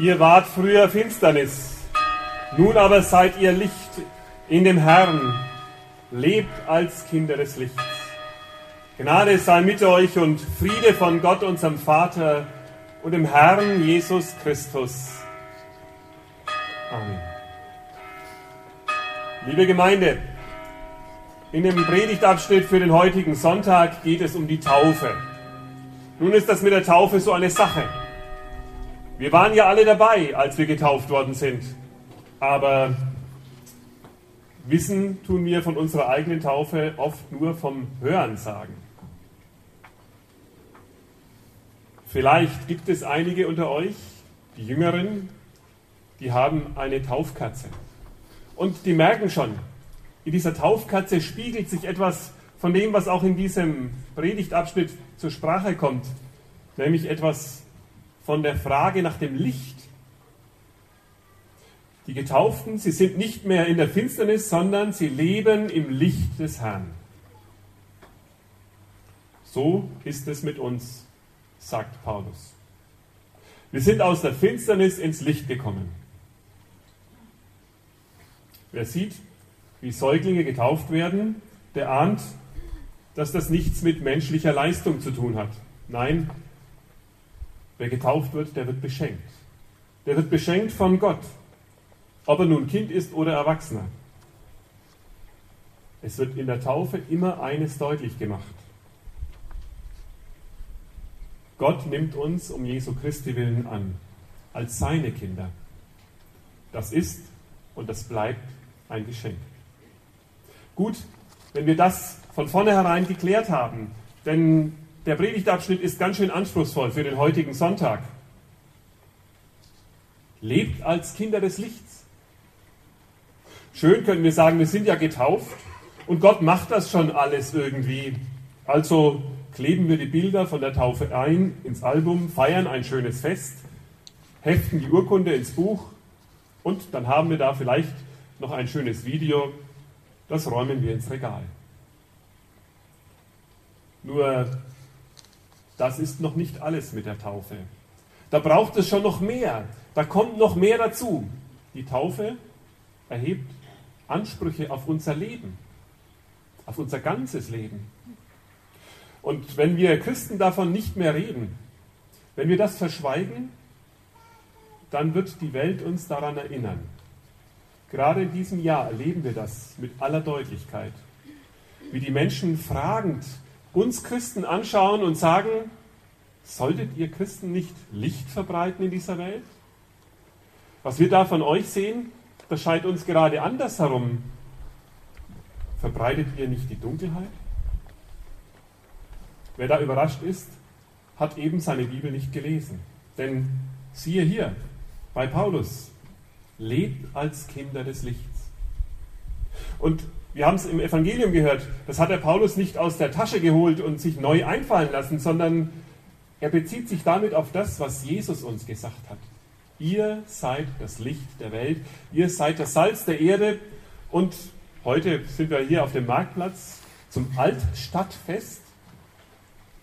Ihr wart früher Finsternis, nun aber seid ihr Licht in dem Herrn. Lebt als Kinder des Lichts. Gnade sei mit euch und Friede von Gott, unserem Vater und dem Herrn Jesus Christus. Amen. Liebe Gemeinde, in dem Predigtabschnitt für den heutigen Sonntag geht es um die Taufe. Nun ist das mit der Taufe so eine Sache. Wir waren ja alle dabei, als wir getauft worden sind. Aber wissen tun wir von unserer eigenen Taufe oft nur vom Hören sagen. Vielleicht gibt es einige unter euch, die Jüngeren, die haben eine Taufkatze. Und die merken schon, in dieser Taufkatze spiegelt sich etwas von dem, was auch in diesem Predigtabschnitt zur Sprache kommt, nämlich etwas von der Frage nach dem Licht. Die Getauften, sie sind nicht mehr in der Finsternis, sondern sie leben im Licht des Herrn. So ist es mit uns, sagt Paulus. Wir sind aus der Finsternis ins Licht gekommen. Wer sieht, wie Säuglinge getauft werden, der ahnt, dass das nichts mit menschlicher Leistung zu tun hat. Nein, Wer getauft wird, der wird beschenkt. Der wird beschenkt von Gott, ob er nun Kind ist oder Erwachsener. Es wird in der Taufe immer eines deutlich gemacht. Gott nimmt uns um Jesu Christi willen an, als seine Kinder. Das ist und das bleibt ein Geschenk. Gut, wenn wir das von vornherein geklärt haben, denn der Predigtabschnitt ist ganz schön anspruchsvoll für den heutigen Sonntag. Lebt als Kinder des Lichts. Schön können wir sagen, wir sind ja getauft und Gott macht das schon alles irgendwie. Also kleben wir die Bilder von der Taufe ein ins Album, feiern ein schönes Fest, heften die Urkunde ins Buch und dann haben wir da vielleicht noch ein schönes Video, das räumen wir ins Regal. Nur das ist noch nicht alles mit der Taufe. Da braucht es schon noch mehr. Da kommt noch mehr dazu. Die Taufe erhebt Ansprüche auf unser Leben, auf unser ganzes Leben. Und wenn wir Christen davon nicht mehr reden, wenn wir das verschweigen, dann wird die Welt uns daran erinnern. Gerade in diesem Jahr erleben wir das mit aller Deutlichkeit, wie die Menschen fragend uns Christen anschauen und sagen, solltet ihr Christen nicht Licht verbreiten in dieser Welt? Was wir da von euch sehen, das scheint uns gerade andersherum. Verbreitet ihr nicht die Dunkelheit? Wer da überrascht ist, hat eben seine Bibel nicht gelesen. Denn siehe hier, bei Paulus, lebt als Kinder des Lichts. Und wir haben es im Evangelium gehört, das hat der Paulus nicht aus der Tasche geholt und sich neu einfallen lassen, sondern er bezieht sich damit auf das, was Jesus uns gesagt hat. Ihr seid das Licht der Welt, ihr seid das Salz der Erde und heute sind wir hier auf dem Marktplatz zum Altstadtfest.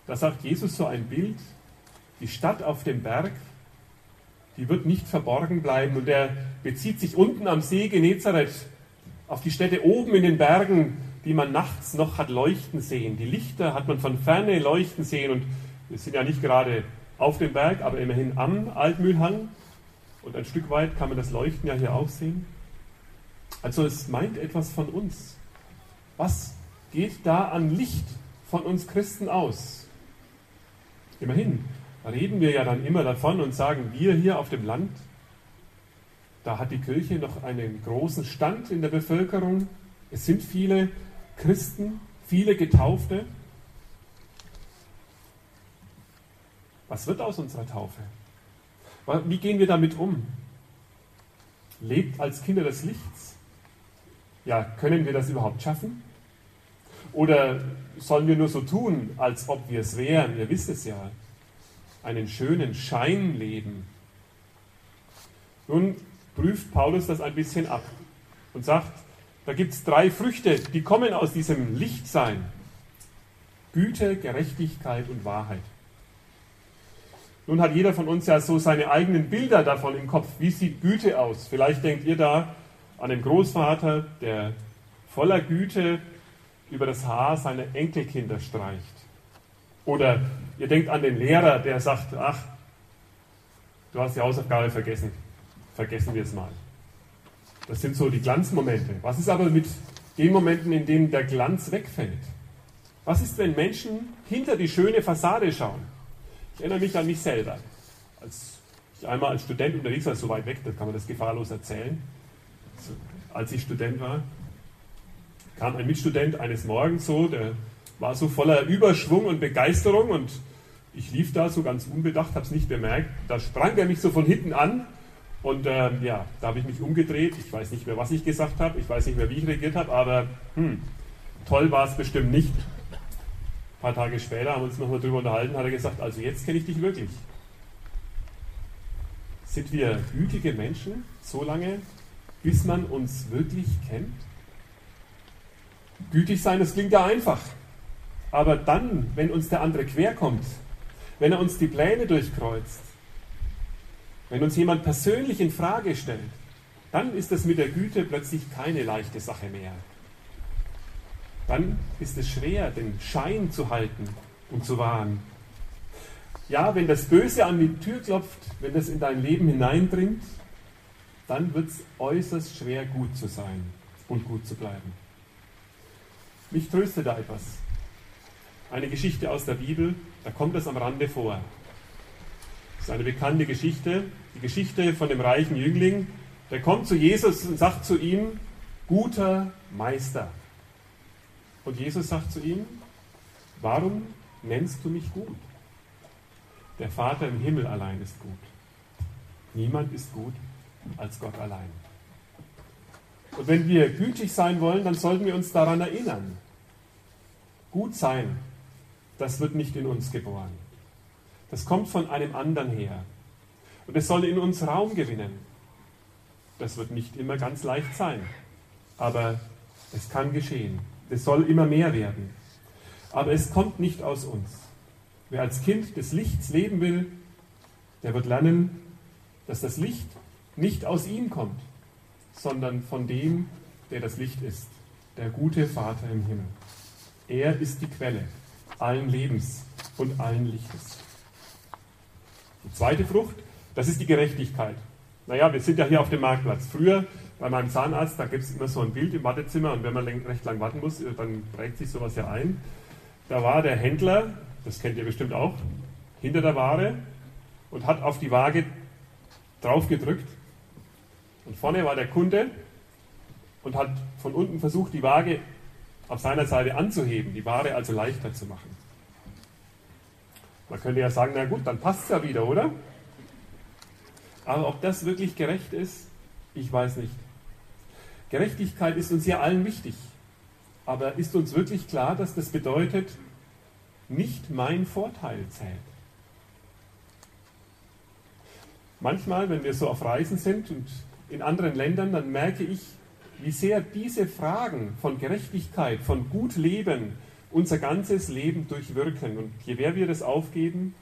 Da sagt Jesus so ein Bild, die Stadt auf dem Berg, die wird nicht verborgen bleiben und er bezieht sich unten am See Genezareth auf die Städte oben in den Bergen, die man nachts noch hat leuchten sehen. Die Lichter hat man von ferne leuchten sehen und wir sind ja nicht gerade auf dem Berg, aber immerhin am Altmühlhang und ein Stück weit kann man das Leuchten ja hier auch sehen. Also es meint etwas von uns. Was geht da an Licht von uns Christen aus? Immerhin reden wir ja dann immer davon und sagen, wir hier auf dem Land, da hat die Kirche noch einen großen Stand in der Bevölkerung. Es sind viele Christen, viele Getaufte. Was wird aus unserer Taufe? Wie gehen wir damit um? Lebt als Kinder des Lichts? Ja, können wir das überhaupt schaffen? Oder sollen wir nur so tun, als ob wir es wären? Ihr wisst es ja. Einen schönen Schein leben. Nun, prüft Paulus das ein bisschen ab und sagt, da gibt es drei Früchte, die kommen aus diesem Lichtsein. Güte, Gerechtigkeit und Wahrheit. Nun hat jeder von uns ja so seine eigenen Bilder davon im Kopf. Wie sieht Güte aus? Vielleicht denkt ihr da an den Großvater, der voller Güte über das Haar seiner Enkelkinder streicht. Oder ihr denkt an den Lehrer, der sagt, ach, du hast die Hausaufgabe vergessen. Vergessen wir es mal. Das sind so die Glanzmomente. Was ist aber mit den Momenten, in denen der Glanz wegfällt? Was ist, wenn Menschen hinter die schöne Fassade schauen? Ich erinnere mich an mich selber. Als ich einmal als Student unterwegs war, so weit weg, da kann man das gefahrlos erzählen. Als ich Student war, kam ein Mitstudent eines Morgens so, der war so voller Überschwung und Begeisterung und ich lief da so ganz unbedacht, habe es nicht bemerkt. Da sprang er mich so von hinten an und äh, ja, da habe ich mich umgedreht. Ich weiß nicht mehr, was ich gesagt habe, ich weiß nicht mehr, wie ich reagiert habe, aber hm, toll war es bestimmt nicht. Ein paar Tage später haben wir uns nochmal darüber unterhalten, hat er gesagt, also jetzt kenne ich dich wirklich. Sind wir gütige Menschen so lange, bis man uns wirklich kennt? Gütig sein, das klingt ja einfach. Aber dann, wenn uns der andere querkommt, wenn er uns die Pläne durchkreuzt, wenn uns jemand persönlich in Frage stellt, dann ist es mit der Güte plötzlich keine leichte Sache mehr. Dann ist es schwer, den Schein zu halten und zu wahren. Ja, wenn das Böse an die Tür klopft, wenn das in dein Leben hineindringt, dann wird es äußerst schwer, gut zu sein und gut zu bleiben. Mich tröstet da etwas. Eine Geschichte aus der Bibel, da kommt es am Rande vor. Ist eine bekannte Geschichte, die Geschichte von dem reichen Jüngling. Der kommt zu Jesus und sagt zu ihm, guter Meister. Und Jesus sagt zu ihm, warum nennst du mich gut? Der Vater im Himmel allein ist gut. Niemand ist gut als Gott allein. Und wenn wir gütig sein wollen, dann sollten wir uns daran erinnern. Gut sein, das wird nicht in uns geboren. Das kommt von einem anderen her. Und es soll in uns Raum gewinnen. Das wird nicht immer ganz leicht sein. Aber es kann geschehen. Es soll immer mehr werden. Aber es kommt nicht aus uns. Wer als Kind des Lichts leben will, der wird lernen, dass das Licht nicht aus ihm kommt, sondern von dem, der das Licht ist, der gute Vater im Himmel. Er ist die Quelle allen Lebens und allen Lichtes. Die zweite Frucht, das ist die Gerechtigkeit. Naja, wir sind ja hier auf dem Marktplatz. Früher bei meinem Zahnarzt, da gibt es immer so ein Bild im Wartezimmer und wenn man recht lang warten muss, dann prägt sich sowas ja ein. Da war der Händler, das kennt ihr bestimmt auch, hinter der Ware und hat auf die Waage drauf gedrückt und vorne war der Kunde und hat von unten versucht, die Waage auf seiner Seite anzuheben, die Ware also leichter zu machen. Man könnte ja sagen, na gut, dann passt es ja wieder, oder? Aber ob das wirklich gerecht ist, ich weiß nicht. Gerechtigkeit ist uns ja allen wichtig. Aber ist uns wirklich klar, dass das bedeutet, nicht mein Vorteil zählt? Manchmal, wenn wir so auf Reisen sind und in anderen Ländern, dann merke ich, wie sehr diese Fragen von Gerechtigkeit, von gut leben, unser ganzes Leben durchwirken. Und je mehr wir das aufgeben,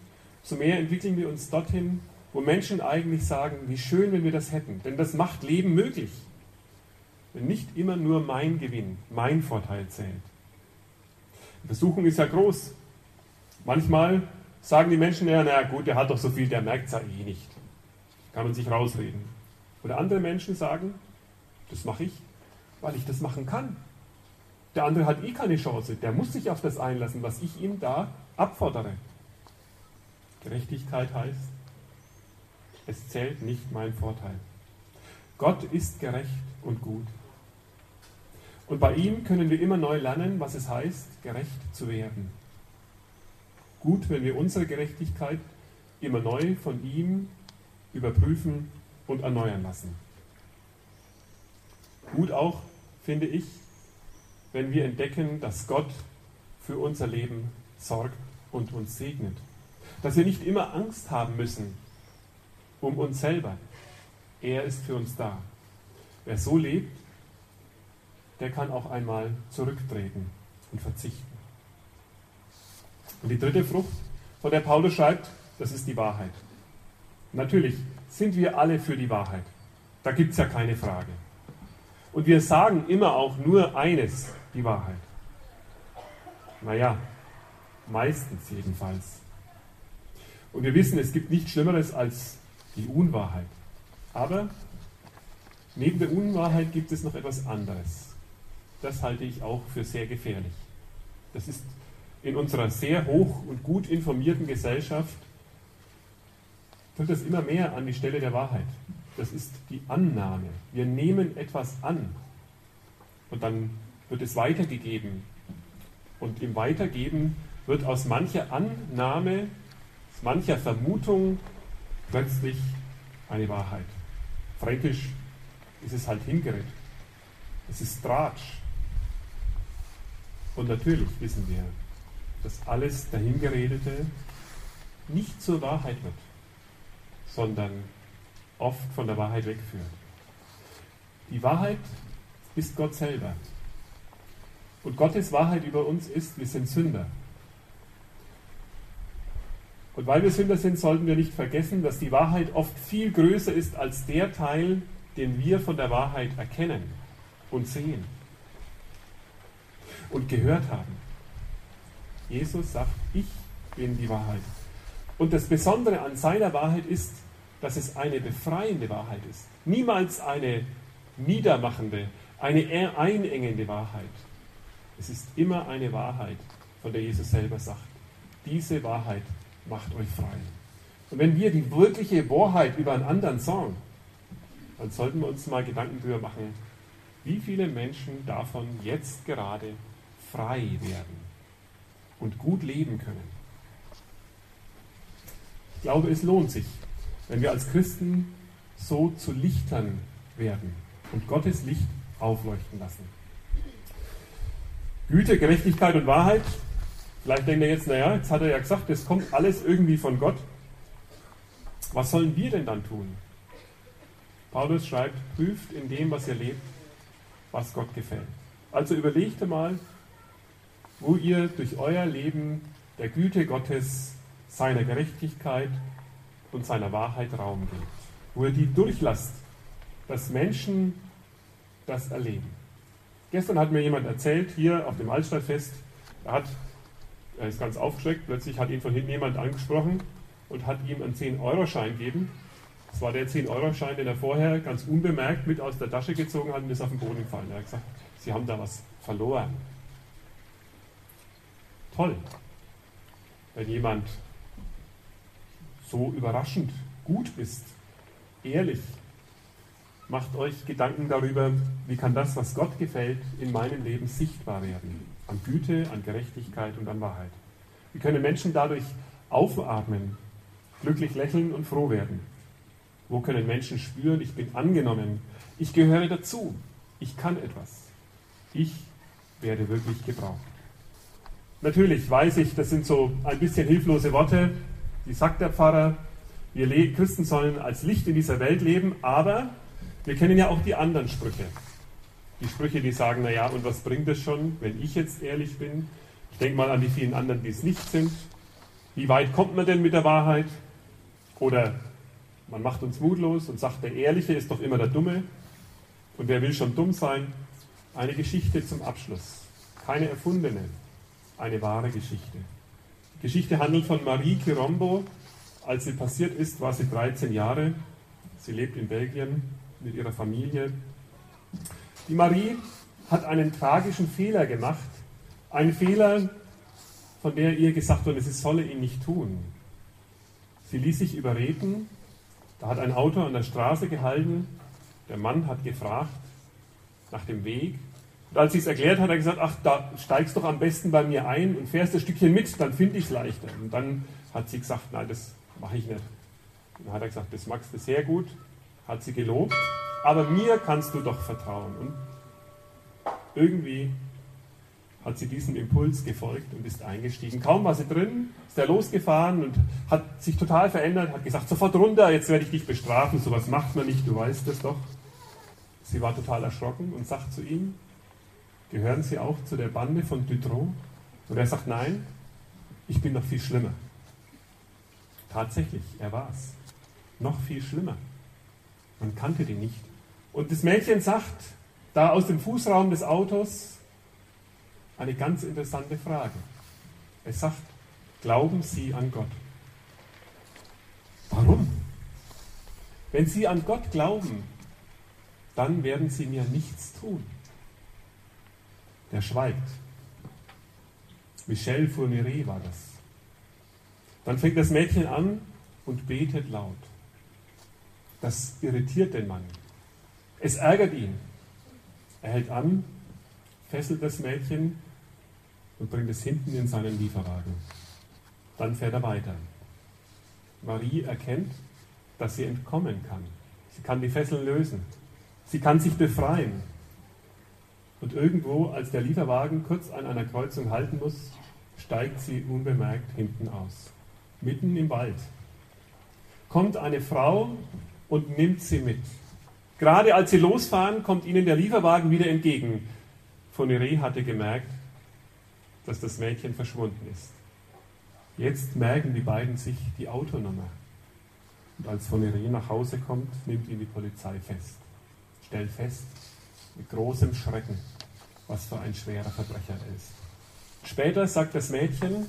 so mehr entwickeln wir uns dorthin, wo Menschen eigentlich sagen, wie schön, wenn wir das hätten. Denn das macht Leben möglich. Wenn nicht immer nur mein Gewinn, mein Vorteil zählt. Die Versuchung ist ja groß. Manchmal sagen die Menschen, ja, naja gut, der hat doch so viel, der merkt es ja eh nicht. Kann man sich rausreden. Oder andere Menschen sagen, das mache ich, weil ich das machen kann. Der andere hat eh keine Chance. Der muss sich auf das einlassen, was ich ihm da abfordere. Gerechtigkeit heißt, es zählt nicht mein Vorteil. Gott ist gerecht und gut. Und bei ihm können wir immer neu lernen, was es heißt, gerecht zu werden. Gut, wenn wir unsere Gerechtigkeit immer neu von ihm überprüfen und erneuern lassen. Gut auch, finde ich, wenn wir entdecken, dass Gott für unser Leben sorgt und uns segnet. Dass wir nicht immer Angst haben müssen um uns selber. Er ist für uns da. Wer so lebt, der kann auch einmal zurücktreten und verzichten. Und die dritte Frucht, von der Paulus schreibt, das ist die Wahrheit. Natürlich sind wir alle für die Wahrheit. Da gibt es ja keine Frage. Und wir sagen immer auch nur eines, die Wahrheit. Naja, meistens jedenfalls. Und wir wissen, es gibt nichts Schlimmeres als die Unwahrheit. Aber neben der Unwahrheit gibt es noch etwas anderes. Das halte ich auch für sehr gefährlich. Das ist in unserer sehr hoch und gut informierten Gesellschaft, tritt das immer mehr an die Stelle der Wahrheit. Das ist die Annahme. Wir nehmen etwas an und dann wird es weitergegeben. Und im Weitergeben wird aus mancher Annahme, aus mancher Vermutung plötzlich eine Wahrheit. Fränkisch ist es halt hingerät. Es ist Tratsch. Und natürlich wissen wir, dass alles Dahingeredete nicht zur Wahrheit wird, sondern oft von der Wahrheit wegführt. Die Wahrheit ist Gott selber. Und Gottes Wahrheit über uns ist, wir sind Sünder. Und weil wir Sünder sind, sollten wir nicht vergessen, dass die Wahrheit oft viel größer ist als der Teil, den wir von der Wahrheit erkennen und sehen und gehört haben. Jesus sagt, ich bin die Wahrheit. Und das Besondere an seiner Wahrheit ist, dass es eine befreiende Wahrheit ist. Niemals eine niedermachende, eine einengende Wahrheit. Es ist immer eine Wahrheit, von der Jesus selber sagt, diese Wahrheit macht euch frei. Und wenn wir die wirkliche Wahrheit über einen anderen sagen, dann sollten wir uns mal Gedanken darüber machen, wie viele Menschen davon jetzt gerade frei werden und gut leben können. Ich glaube, es lohnt sich, wenn wir als Christen so zu Lichtern werden und Gottes Licht aufleuchten lassen. Güte, Gerechtigkeit und Wahrheit. Vielleicht denkt er jetzt, naja, jetzt hat er ja gesagt, das kommt alles irgendwie von Gott. Was sollen wir denn dann tun? Paulus schreibt, prüft in dem, was ihr lebt, was Gott gefällt. Also überlegt mal, wo ihr durch euer Leben der Güte Gottes, seiner Gerechtigkeit und seiner Wahrheit Raum gebt. Wo ihr die durchlasst, dass Menschen das erleben. Gestern hat mir jemand erzählt, hier auf dem Altstadtfest, er, hat, er ist ganz aufgeschreckt, plötzlich hat ihn von hinten jemand angesprochen und hat ihm einen 10-Euro-Schein gegeben. Das war der 10-Euro-Schein, den er vorher ganz unbemerkt mit aus der Tasche gezogen hat und ist auf den Boden gefallen. Er hat gesagt, Sie haben da was verloren. Toll, wenn jemand so überraschend gut ist, ehrlich, macht euch Gedanken darüber, wie kann das, was Gott gefällt, in meinem Leben sichtbar werden. An Güte, an Gerechtigkeit und an Wahrheit. Wie können Menschen dadurch aufatmen, glücklich lächeln und froh werden? Wo können Menschen spüren, ich bin angenommen, ich gehöre dazu, ich kann etwas, ich werde wirklich gebraucht. Natürlich weiß ich, das sind so ein bisschen hilflose Worte, die sagt der Pfarrer. Wir Christen sollen als Licht in dieser Welt leben, aber wir kennen ja auch die anderen Sprüche. Die Sprüche, die sagen, naja, und was bringt es schon, wenn ich jetzt ehrlich bin? Ich denke mal an die vielen anderen, die es nicht sind. Wie weit kommt man denn mit der Wahrheit? Oder man macht uns mutlos und sagt, der Ehrliche ist doch immer der Dumme. Und wer will schon dumm sein? Eine Geschichte zum Abschluss. Keine erfundene, eine wahre Geschichte. Die Geschichte handelt von Marie Chirombo. Als sie passiert ist, war sie 13 Jahre. Sie lebt in Belgien mit ihrer Familie. Die Marie hat einen tragischen Fehler gemacht. Einen Fehler, von der ihr gesagt wurde, sie solle ihn nicht tun. Sie ließ sich überreden. Da hat ein Auto an der Straße gehalten. Der Mann hat gefragt nach dem Weg. Und als sie es erklärt hat, hat er gesagt, ach, da steigst doch am besten bei mir ein und fährst ein Stückchen mit, dann finde ich es leichter. Und dann hat sie gesagt, nein, das mache ich nicht. Und dann hat er gesagt, das magst du sehr gut, hat sie gelobt, aber mir kannst du doch vertrauen. Und irgendwie hat sie diesem Impuls gefolgt und ist eingestiegen. Kaum war sie drin, ist er losgefahren und hat sich total verändert, hat gesagt, sofort runter, jetzt werde ich dich bestrafen, sowas macht man nicht, du weißt es doch. Sie war total erschrocken und sagt zu ihm, Gehören Sie auch zu der Bande von Dutron? Und er sagt, nein, ich bin noch viel schlimmer. Tatsächlich, er war es. Noch viel schlimmer. Man kannte den nicht. Und das Mädchen sagt da aus dem Fußraum des Autos eine ganz interessante Frage. Es sagt, glauben Sie an Gott? Warum? Wenn Sie an Gott glauben, dann werden Sie mir nichts tun. Der schweigt. Michel Fourniret war das. Dann fängt das Mädchen an und betet laut. Das irritiert den Mann. Es ärgert ihn. Er hält an, fesselt das Mädchen und bringt es hinten in seinen Lieferwagen. Dann fährt er weiter. Marie erkennt, dass sie entkommen kann. Sie kann die Fesseln lösen. Sie kann sich befreien. Und irgendwo, als der Lieferwagen kurz an einer Kreuzung halten muss, steigt sie unbemerkt hinten aus. Mitten im Wald. Kommt eine Frau und nimmt sie mit. Gerade als sie losfahren, kommt ihnen der Lieferwagen wieder entgegen. Fonere hatte gemerkt, dass das Mädchen verschwunden ist. Jetzt merken die beiden sich die Autonummer. Und als Fonere nach Hause kommt, nimmt ihn die Polizei fest. Stellt fest, mit großem Schrecken, was für ein schwerer Verbrecher er ist. Später sagt das Mädchen,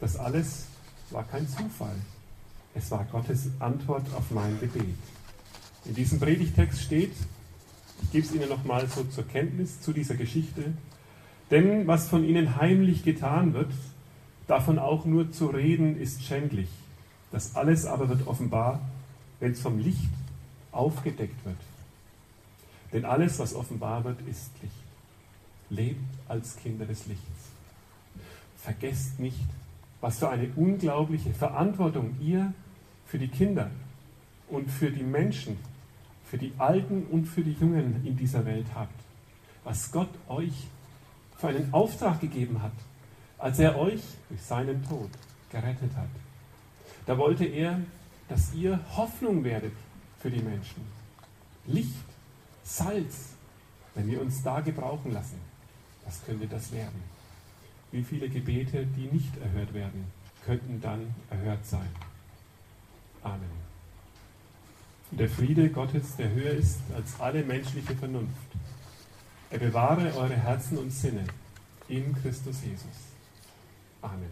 das alles war kein Zufall. Es war Gottes Antwort auf mein Gebet. In diesem Predigtext steht, ich gebe es Ihnen nochmal so zur Kenntnis zu dieser Geschichte, denn was von Ihnen heimlich getan wird, davon auch nur zu reden, ist schändlich. Das alles aber wird offenbar, wenn es vom Licht aufgedeckt wird. Denn alles, was offenbar wird, ist Licht. Lebt als Kinder des Lichts. Vergesst nicht, was für eine unglaubliche Verantwortung ihr für die Kinder und für die Menschen, für die Alten und für die Jungen in dieser Welt habt. Was Gott euch für einen Auftrag gegeben hat, als er euch durch seinen Tod gerettet hat. Da wollte er, dass ihr Hoffnung werdet für die Menschen. Licht, Salz, wenn wir uns da gebrauchen lassen, was könnte das werden? Wie viele Gebete, die nicht erhört werden, könnten dann erhört sein? Amen. Der Friede Gottes, der höher ist als alle menschliche Vernunft, er bewahre eure Herzen und Sinne in Christus Jesus. Amen.